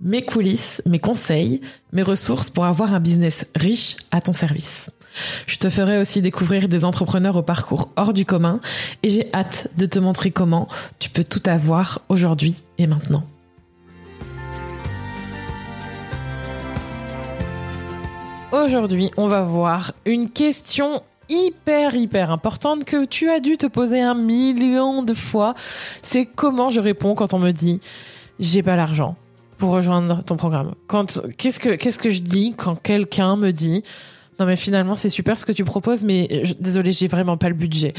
mes coulisses, mes conseils, mes ressources pour avoir un business riche à ton service. Je te ferai aussi découvrir des entrepreneurs au parcours hors du commun et j'ai hâte de te montrer comment tu peux tout avoir aujourd'hui et maintenant. Aujourd'hui, on va voir une question hyper hyper importante que tu as dû te poser un million de fois. C'est comment je réponds quand on me dit j'ai pas l'argent? Pour rejoindre ton programme. Quand qu'est-ce que je dis quand quelqu'un me dit non mais finalement c'est super ce que tu proposes mais désolé j'ai vraiment pas le budget.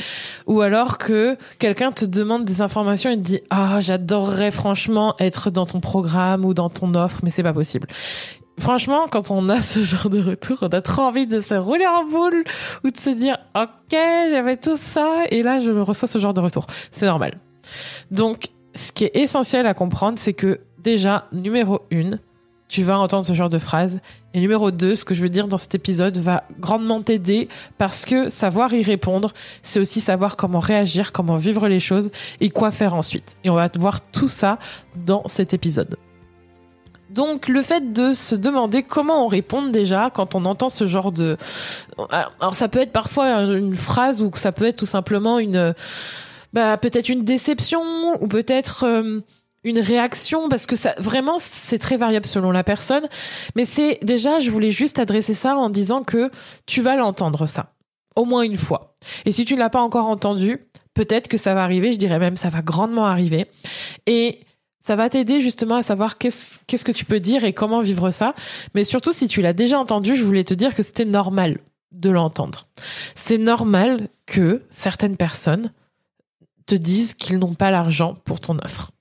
Ou alors que quelqu'un te demande des informations et te dit ah j'adorerais franchement être dans ton programme ou dans ton offre mais c'est pas possible franchement quand on a ce genre de retour on a trop envie de se rouler en boule ou de se dire ok j'avais tout ça et là je reçois ce genre de retour c'est normal. Donc ce qui est essentiel à comprendre c'est que déjà numéro une tu vas entendre ce genre de phrase. Et numéro 2, ce que je veux dire dans cet épisode va grandement t'aider parce que savoir y répondre, c'est aussi savoir comment réagir, comment vivre les choses et quoi faire ensuite. Et on va voir tout ça dans cet épisode. Donc le fait de se demander comment on répond déjà quand on entend ce genre de... Alors ça peut être parfois une phrase ou ça peut être tout simplement une... Bah, peut-être une déception ou peut-être... Euh, une réaction parce que ça vraiment c'est très variable selon la personne. Mais c'est déjà je voulais juste adresser ça en disant que tu vas l'entendre ça. Au moins une fois. Et si tu ne l'as pas encore entendu peut-être que ça va arriver. Je dirais même ça va grandement arriver. Et ça va t'aider justement à savoir qu'est-ce qu'est-ce que tu peux dire et comment vivre ça. Mais surtout si tu l'as déjà entendu je voulais te dire que c'était normal de l'entendre. C'est normal que certaines personnes te disent qu'ils n'ont pas l'argent pour ton offre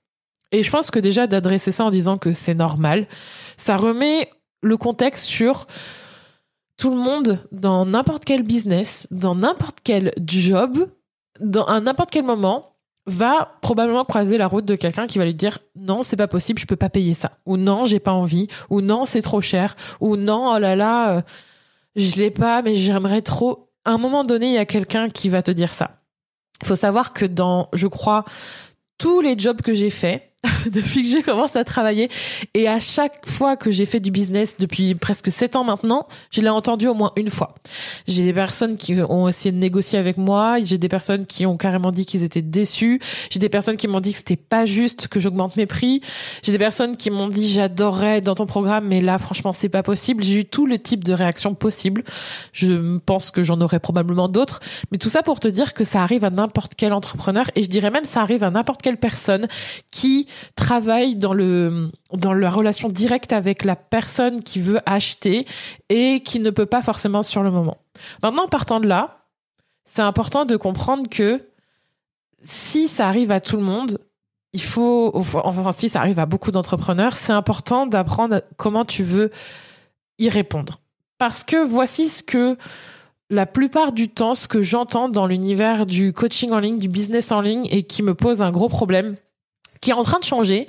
et je pense que déjà d'adresser ça en disant que c'est normal, ça remet le contexte sur tout le monde dans n'importe quel business, dans n'importe quel job, dans à n'importe quel moment va probablement croiser la route de quelqu'un qui va lui dire non c'est pas possible je peux pas payer ça ou non j'ai pas envie ou non c'est trop cher ou non oh là là euh, je l'ai pas mais j'aimerais trop à un moment donné il y a quelqu'un qui va te dire ça. Il faut savoir que dans je crois tous les jobs que j'ai faits depuis que j'ai commencé à travailler. Et à chaque fois que j'ai fait du business depuis presque sept ans maintenant, je l'ai entendu au moins une fois. J'ai des personnes qui ont essayé de négocier avec moi. J'ai des personnes qui ont carrément dit qu'ils étaient déçus. J'ai des personnes qui m'ont dit que c'était pas juste que j'augmente mes prix. J'ai des personnes qui m'ont dit j'adorerais dans ton programme, mais là franchement c'est pas possible. J'ai eu tout le type de réactions possibles. Je pense que j'en aurais probablement d'autres. Mais tout ça pour te dire que ça arrive à n'importe quel entrepreneur et je dirais même ça arrive à n'importe quelle personne qui travaille dans le dans la relation directe avec la personne qui veut acheter et qui ne peut pas forcément sur le moment. Maintenant, partant de là, c'est important de comprendre que si ça arrive à tout le monde, il faut, enfin, si ça arrive à beaucoup d'entrepreneurs, c'est important d'apprendre comment tu veux y répondre. Parce que voici ce que la plupart du temps, ce que j'entends dans l'univers du coaching en ligne, du business en ligne et qui me pose un gros problème, qui est en train de changer,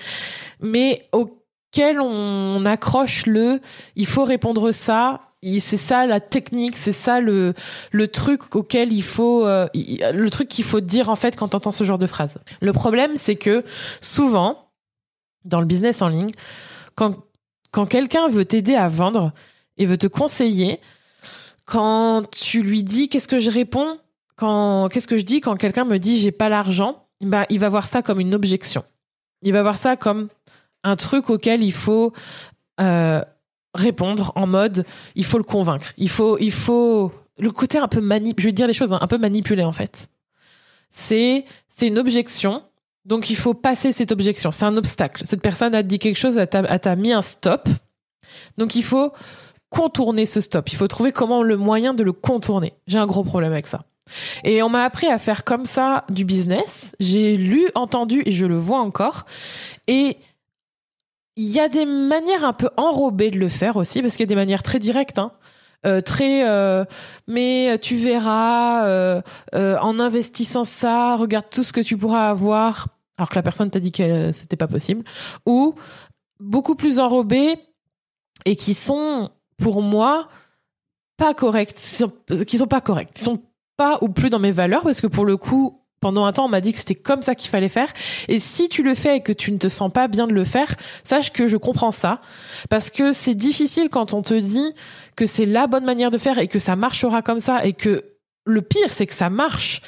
mais auquel on accroche le il faut répondre ça c'est ça la technique, c'est ça le le truc auquel il faut euh, le truc qu'il faut dire en fait quand tu entends ce genre de phrase. Le problème c'est que souvent dans le business en ligne quand quand quelqu'un veut t'aider à vendre et veut te conseiller quand tu lui dis qu'est-ce que je réponds? Quand qu'est-ce que je dis? Quand quelqu'un me dit j'ai pas l'argent bah il va voir ça comme une objection il va voir ça comme un truc auquel il faut euh, répondre en mode il faut le convaincre. Il faut, il faut le côté un peu manip, je vais dire les choses hein, un peu manipulé en fait. C'est c'est une objection, donc il faut passer cette objection. C'est un obstacle. Cette personne a dit quelque chose, elle t'a mis un stop, donc il faut contourner ce stop. Il faut trouver comment le moyen de le contourner. J'ai un gros problème avec ça. Et on m'a appris à faire comme ça du business. J'ai lu, entendu et je le vois encore. Et il y a des manières un peu enrobées de le faire aussi, parce qu'il y a des manières très directes. Hein. euh, très mais tu verras en investissant ça, regarde tout ce que tu pourras avoir alors que la personne t'a dit que c'était pas possible ou beaucoup plus enrobés et qui sont pour moi pas corrects, qui sont pas sont ou plus dans mes valeurs parce que pour le coup pendant un temps, on m'a dit que c'était comme ça qu'il fallait faire. Et si tu le fais et que tu ne te sens pas bien de le faire, sache que je comprends ça. Parce que c'est difficile quand on te dit que c'est la bonne manière de faire et que ça marchera comme ça et que le pire, c'est que ça marche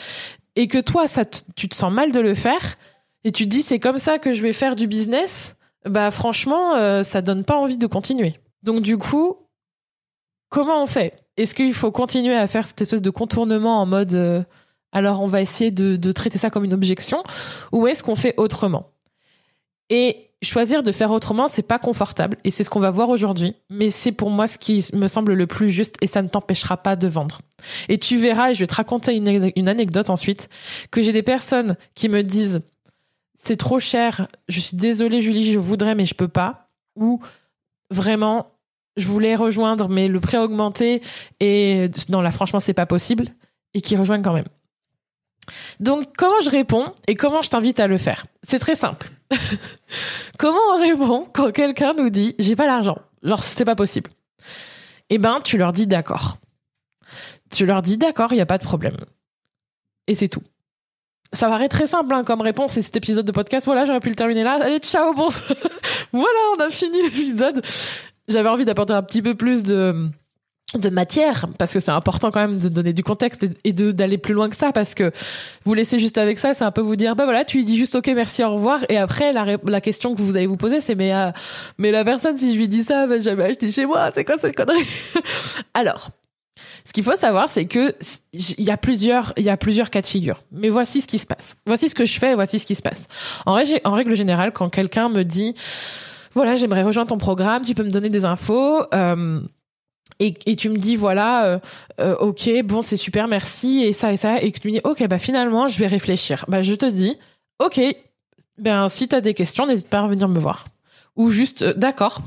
et que toi, ça tu te sens mal de le faire et tu te dis c'est comme ça que je vais faire du business. Bah franchement, euh, ça donne pas envie de continuer. Donc du coup, comment on fait? Est-ce qu'il faut continuer à faire cette espèce de contournement en mode euh, alors on va essayer de, traiter ça comme une objection, ou est-ce qu'on fait autrement? Et choisir de faire autrement, c'est pas confortable, et c'est ce qu'on va voir aujourd'hui, mais c'est pour moi ce qui me semble le plus juste, et ça ne t'empêchera pas de vendre. Et tu verras, et je vais te raconter une, anecdote ensuite, que j'ai des personnes qui me disent c'est trop cher, je suis désolée Julie, je voudrais mais je peux pas, ou vraiment je voulais rejoindre mais le prix a augmenté et non là franchement c'est pas possible et qui rejoignent quand même. Donc, comment je réponds et comment je t'invite à le faire? C'est très simple. comment on répond quand quelqu'un nous dit j'ai pas l'argent Genre, c'est pas possible. Eh ben, tu leur dis d'accord. Tu leur dis d'accord, il n'y a pas de problème. Et c'est tout. Ça paraît très simple hein, comme réponse et cet épisode de podcast. Voilà, j'aurais pu le terminer là. Allez, ciao, bon. voilà, on a fini l'épisode. J'avais envie d'apporter un petit peu plus de de matière parce que c'est important quand même de donner du contexte et d'aller plus loin que ça parce que vous laissez juste avec ça c'est un peu vous dire bah voilà tu lui dis juste ok merci au revoir et après la, la question que vous allez vous poser c'est mais euh, mais la personne si je lui dis ça va jamais acheter chez moi c'est quoi cette connerie? Alors ce qu'il faut savoir c'est que il y a plusieurs il y a plusieurs cas de figure. Mais voici ce qui se passe. Voici ce que je fais voici ce qui se passe. En règle en règle générale quand quelqu'un me dit voilà j'aimerais rejoindre ton programme tu peux me donner des infos euh, et, tu me dis voilà euh, euh, ok bon c'est super merci et ça et ça et que tu me dis ok bah finalement je vais réfléchir. Bah je te dis ok ben si t'as des questions n'hésite pas à revenir me voir. Ou juste d'accord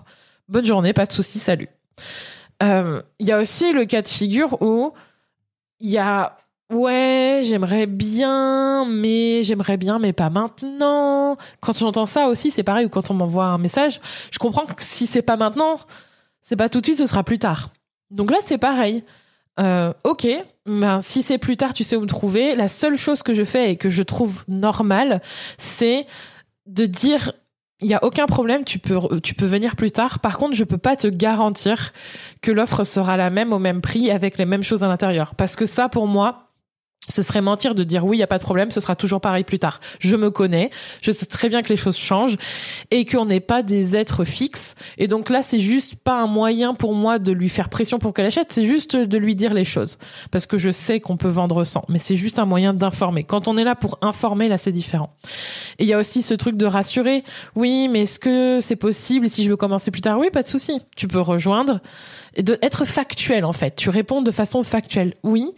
bonne journée pas de souci salut. Il y a aussi le cas de figure où il y a ouais j'aimerais bien mais j'aimerais bien mais pas maintenant quand j'entends ça aussi c'est pareil ou quand on m'envoie un message je comprends que si c'est pas maintenant c'est pas tout de suite, ce sera plus tard. Donc là, c'est pareil. Euh, ok, ben, si c'est plus tard, tu sais où me trouver. La seule chose que je fais et que je trouve normale, c'est de dire il y a aucun problème, tu peux tu peux venir plus tard. Par contre, je peux pas te garantir que l'offre sera la même au même prix avec les mêmes choses à l'intérieur parce que ça pour moi, ce serait mentir de dire oui, il y a pas de problème, ce sera toujours pareil plus tard. Je me connais, je sais très bien que les choses changent et qu'on n'est pas des êtres fixes. Et donc là, c'est juste pas un moyen pour moi de lui faire pression pour qu'elle achète, c'est juste de lui dire les choses parce que je sais qu'on peut vendre sans, mais c'est juste un moyen d'informer. Quand on est là pour informer, là c'est différent. Et il y a aussi ce truc de rassurer. Oui, mais est-ce que c'est possible si je veux commencer plus tard? Oui, pas de souci. Tu peux rejoindre et de être factuel en fait. Tu réponds de façon factuelle. Oui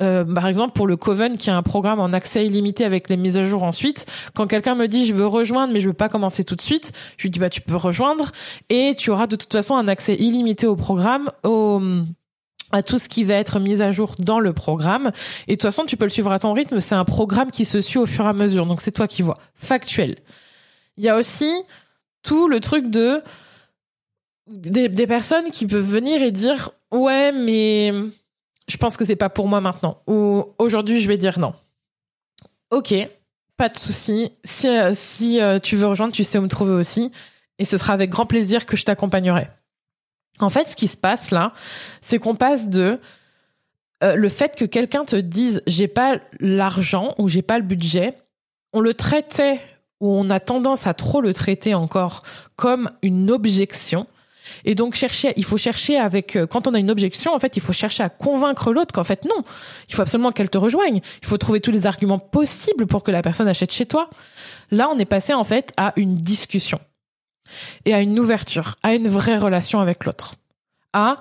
euh, par exemple pour le Coven qui a un programme en accès illimité avec les mises à jour ensuite quand quelqu'un me dit je veux rejoindre mais je veux pas commencer tout de suite je lui dis bah tu peux rejoindre et tu auras de toute façon un accès illimité au programme à tout ce qui va être mis à jour dans le programme. Et de toute façon, tu peux le suivre à ton rythme. C'est un programme qui se suit au fur et à mesure. Donc, c'est toi qui vois. Factuel. Il y a aussi tout le truc de des personnes qui peuvent venir et dire ouais, mais je pense que c'est pas pour moi maintenant. Ou aujourd'hui, je vais dire non. Ok, pas de souci. Si, euh, si euh, tu veux rejoindre, tu sais où me trouver aussi. Et ce sera avec grand plaisir que je t'accompagnerai. En fait, ce qui se passe là, c'est qu'on passe de euh, le fait que quelqu'un te dise j'ai pas l'argent ou j'ai pas le budget, on le traitait ou on a tendance à trop le traiter encore comme une objection et donc chercher, il faut chercher avec euh, quand on a une objection, en fait, il faut chercher à convaincre l'autre qu'en fait non, il faut absolument qu'elle te rejoigne. Il faut trouver tous les arguments possibles pour que la personne achète chez toi. Là, on est passé en fait à une discussion et à une ouverture, à une vraie relation avec l'autre. À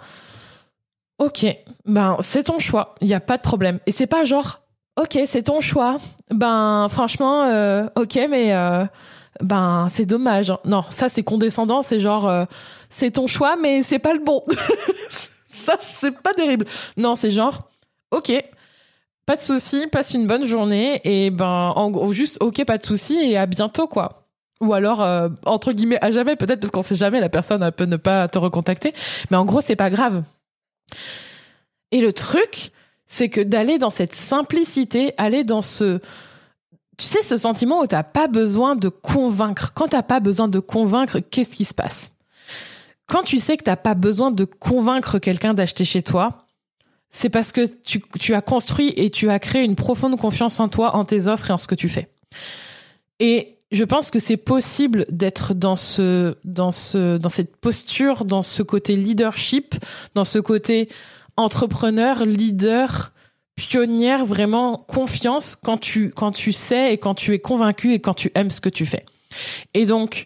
OK, ben c'est ton choix, il n'y a pas de problème. Et c'est pas genre OK, c'est ton choix. Ben franchement euh, OK mais euh, ben c'est dommage. Non, ça c'est condescendant, c'est genre euh, c'est ton choix mais c'est pas le bon. ça, c'est pas terrible. Non, c'est genre, ok, pas de souci, passe une bonne journée et ben, en gros, juste, ok, pas de souci et à bientôt, quoi. Ou alors, euh, entre guillemets, à jamais, peut-être parce qu'on sait jamais, la personne peut ne pas te recontacter. Mais en gros, c'est pas grave. Et le truc, c'est que d'aller dans cette simplicité, aller dans ce, tu sais, ce sentiment où t'as pas besoin de convaincre. Quand t'as pas besoin de convaincre, qu'est-ce qui se passe? Quand tu sais que t'as pas besoin de convaincre quelqu'un d'acheter chez toi, c'est parce que tu, tu as construit et tu as créé une profonde confiance en toi, en tes offres et en ce que tu fais. Et je pense que c'est possible d'être dans cette posture, dans ce côté leadership, dans ce côté entrepreneur, leader, pionnière, vraiment confiance quand tu, quand tu sais et quand tu es convaincu et quand tu aimes ce que tu fais. Et donc,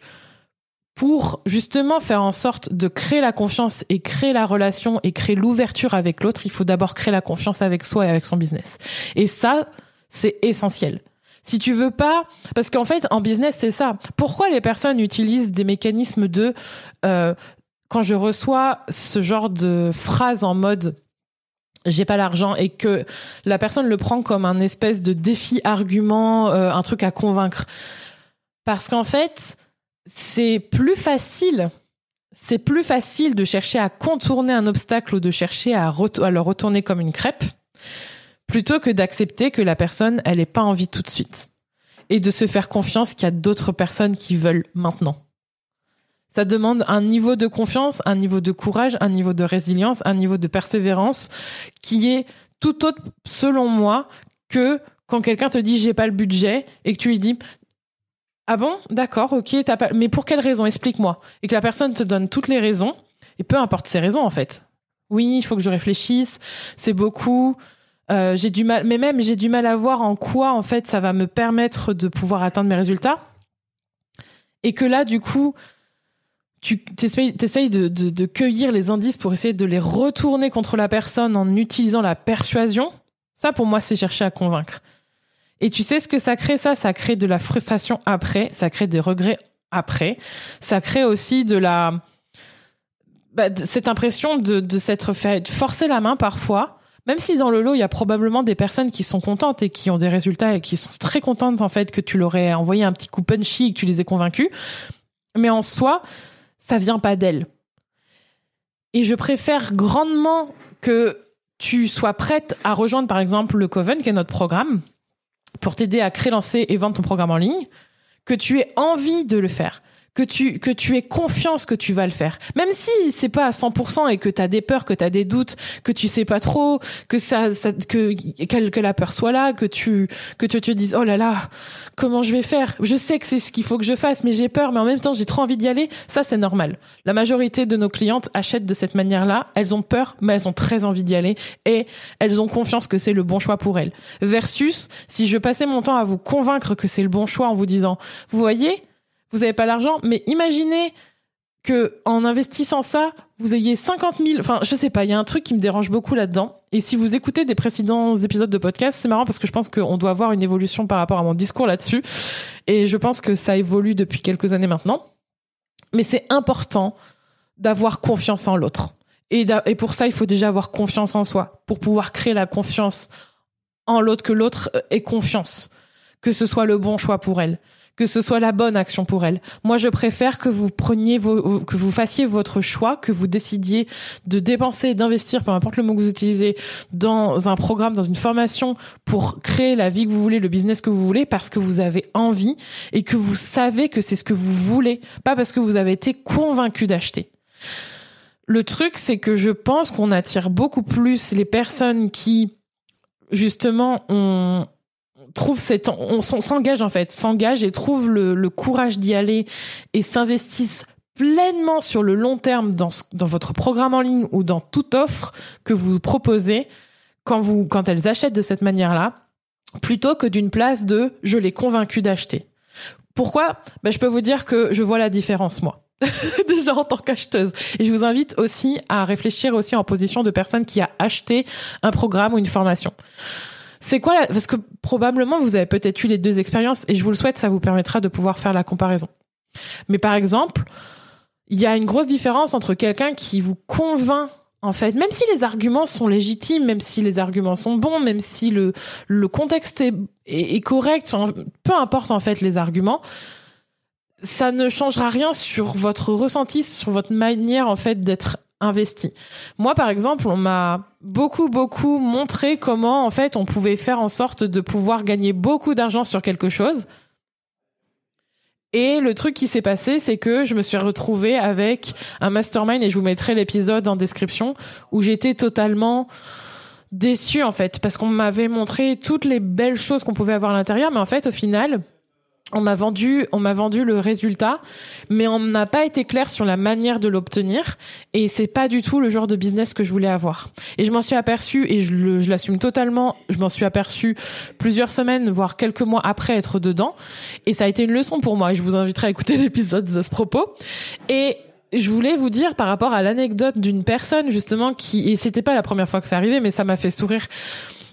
pour justement faire en sorte de créer la confiance et créer la relation et créer l'ouverture avec l'autre, il faut d'abord créer la confiance avec soi et avec son business. Et ça, c'est essentiel. Si tu veux pas, parce qu'en fait, en business, c'est ça. Pourquoi les personnes utilisent des mécanismes de euh, quand je reçois ce genre de phrase en mode j'ai pas l'argent et que la personne le prend comme un espèce de défi argument, euh, un truc à convaincre. Parce qu'en fait, c'est plus facile. C'est plus facile de chercher à contourner un obstacle ou de chercher à, à le retourner comme une crêpe plutôt que d'accepter que la personne, elle n'ait pas envie tout de suite. Et de se faire confiance qu'il y a d'autres personnes qui veulent maintenant. Ça demande un niveau de confiance, un niveau de courage, un niveau de résilience, un niveau de persévérance qui est tout autre, selon moi, que quand quelqu'un te dit j'ai pas le budget et que tu lui dis ah bon? D'accord ok t'as pas mais pour quelle raison? Explique-moi. Et que la personne te donne toutes les raisons et peu importe ses raisons en fait. Oui il faut que je réfléchisse c'est beaucoup euh, j'ai du mal mais même j'ai du mal à voir en quoi en fait ça va me permettre de pouvoir atteindre mes résultats. Et que là du coup tu essayes, de, de, cueillir les indices pour essayer de les retourner contre la personne en utilisant la persuasion. Ça, pour moi, c'est chercher à convaincre. Et tu sais ce que ça crée, ça? Ça crée de la frustration après, ça crée des regrets après, ça crée aussi de la... Bah, cette impression de, de s'être fait forcer la main parfois, même si dans le lot, il y a probablement des personnes qui sont contentes et qui ont des résultats et qui sont très contentes en fait que tu leur aies envoyé un petit coup punchy et que tu les aies convaincus. Mais en soi, ça vient pas d'elle. Et je préfère grandement que tu sois prête à rejoindre par exemple le Coven, qui est notre programme, pour t'aider à créer, lancer et vendre ton programme en ligne, que tu aies envie de le faire que tu que tu aies confiance que tu vas le faire. Même si c'est pas à 100% et que tu as des peurs, que tu as des doutes, que tu sais pas trop, que ça, ça que, que la peur soit là, que tu que tu te dises "Oh là là, comment je vais faire? Je sais que c'est ce qu'il faut que je fasse, mais j'ai peur, mais en même temps, j'ai trop envie d'y aller." Ça c'est normal. La majorité de nos clientes achètent de cette manière-là, elles ont peur, mais elles ont très envie d'y aller et elles ont confiance que c'est le bon choix pour elles. Versus si je passais mon temps à vous convaincre que c'est le bon choix en vous disant "Vous voyez, vous n'avez pas l'argent, mais imaginez que en investissant ça, vous ayez 50 000. Enfin, je sais pas, il y a un truc qui me dérange beaucoup là-dedans. Et si vous écoutez des précédents épisodes de podcast, c'est marrant parce que je pense qu'on doit avoir une évolution par rapport à mon discours là-dessus. Et je pense que ça évolue depuis quelques années maintenant. Mais c'est important d'avoir confiance en l'autre. Et, et pour ça, il faut déjà avoir confiance en soi pour pouvoir créer la confiance en l'autre, que l'autre ait confiance, que ce soit le bon choix pour elle que ce soit la bonne action pour elle. Moi, je préfère que vous preniez vos, que vous fassiez votre choix, que vous décidiez de dépenser, d'investir, peu importe le mot que vous utilisez, dans un programme, dans une formation pour créer la vie que vous voulez, le business que vous voulez, parce que vous avez envie et que vous savez que c'est ce que vous voulez, pas parce que vous avez été convaincu d'acheter. Le truc, c'est que je pense qu'on attire beaucoup plus les personnes qui, justement, ont, trouve cette, on s'engage en fait, s'engage et trouve le, courage d'y aller et s'investissent pleinement sur le long terme dans, dans votre programme en ligne ou dans toute offre que vous proposez quand vous, quand elles achètent de cette manière-là, plutôt que d'une place de je l'ai convaincu d'acheter. Pourquoi? Ben, Je peux vous dire que je vois la différence, moi. déjà en tant qu'acheteuse. Et je vous invite aussi à réfléchir aussi en position de personne qui a acheté un programme ou une formation. C'est quoi la... Parce que probablement vous avez peut-être eu les deux expériences et je vous le souhaite, ça vous permettra de pouvoir faire la comparaison. Mais par exemple, il y a une grosse différence entre quelqu'un qui vous convainc En fait, même si les arguments sont légitimes, même si les arguments sont bons, même si le, le contexte est, est, correct, peu importe en fait les arguments, ça ne changera rien sur votre ressenti, sur votre manière en fait d'être investi. Moi, par exemple, on m'a beaucoup, beaucoup montré comment, en fait, on pouvait faire en sorte de pouvoir gagner beaucoup d'argent sur quelque chose. Et le truc qui s'est passé, c'est que je me suis retrouvée avec un mastermind, et je vous mettrai l'épisode en description, où j'étais totalement déçue, en fait, parce qu'on m'avait montré toutes les belles choses qu'on pouvait avoir à l'intérieur, mais en fait, au final, on m'a vendu, on m'a vendu le résultat, mais on n'a pas été clair sur la manière de l'obtenir, et c'est pas du tout le genre de business que je voulais avoir. Et je m'en suis aperçue, et je, l'assume totalement, je m'en suis aperçue plusieurs semaines, voire quelques mois après être dedans, et ça a été une leçon pour moi, et je vous inviterai à écouter l'épisode à ce propos. Et je voulais vous dire par rapport à l'anecdote d'une personne justement qui, et c'était pas la première fois que ça arrivait, mais ça m'a fait sourire,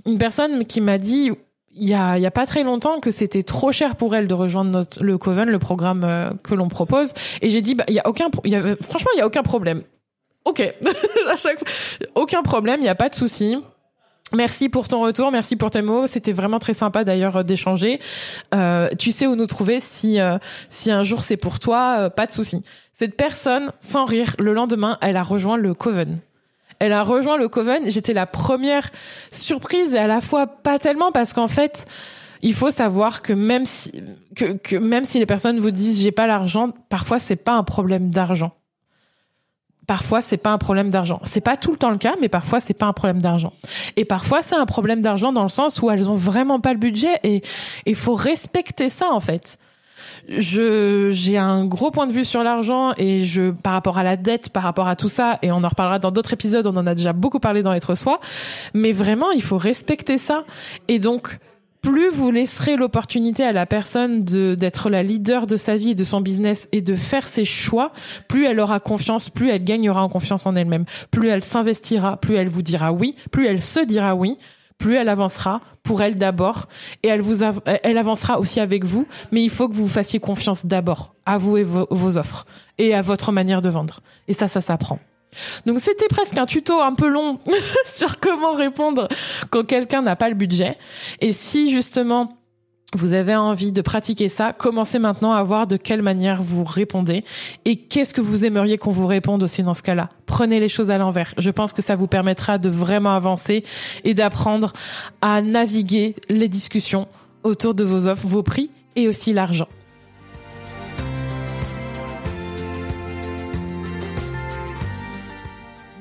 une personne qui m'a dit il y a, y a pas très longtemps que c'était trop cher pour elle de rejoindre notre, le Coven, le programme euh, que l'on propose. Et j'ai dit, bah, y a aucun, y a, franchement, il y a aucun problème. Ok, à chaque aucun problème, il n'y a pas de souci. Merci pour ton retour, merci pour tes mots. C'était vraiment très sympa d'ailleurs euh, d'échanger. Euh, tu sais où nous trouver si euh, si un jour c'est pour toi, pas de souci. Cette personne, sans rire, le lendemain, elle a rejoint le Coven elle a rejoint le Coven. J'étais la première surprise et à la fois pas tellement parce qu'en fait, il faut savoir que même si les personnes vous disent j'ai pas l'argent, parfois c'est pas un problème d'argent. Parfois c'est pas un problème d'argent. C'est pas tout le temps le cas, mais parfois c'est pas un problème d'argent. Et parfois c'est un problème d'argent dans le sens où elles ont vraiment pas le budget et il faut respecter ça en fait je j'ai un gros point de vue sur l'argent et je par rapport à la dette, par rapport à tout ça et on en reparlera dans d'autres épisodes, on en a déjà beaucoup parlé dans être soi, mais vraiment il faut respecter ça. Et donc plus vous laisserez l'opportunité à la personne de d'être la leader de sa vie et de son business et de faire ses choix, plus elle aura confiance, plus elle gagnera en confiance en elle-même, plus elle s'investira, plus elle vous dira oui, plus elle se dira oui plus elle avancera pour elle d'abord et elle vous elle avancera aussi avec vous mais il faut que vous fassiez confiance d'abord à vous et vos, offres et à votre manière de vendre. Et ça ça s'apprend. Donc c'était presque un tuto un peu long sur comment répondre quand quelqu'un n'a pas le budget. Et si justement vous avez envie de pratiquer ça, commencez maintenant à voir de quelle manière vous répondez et qu'est-ce que vous aimeriez qu'on vous réponde aussi dans ce cas-là. Prenez les choses à l'envers. Je pense que ça vous permettra de vraiment avancer et d'apprendre à naviguer les discussions autour de vos offres, vos prix et aussi l'argent.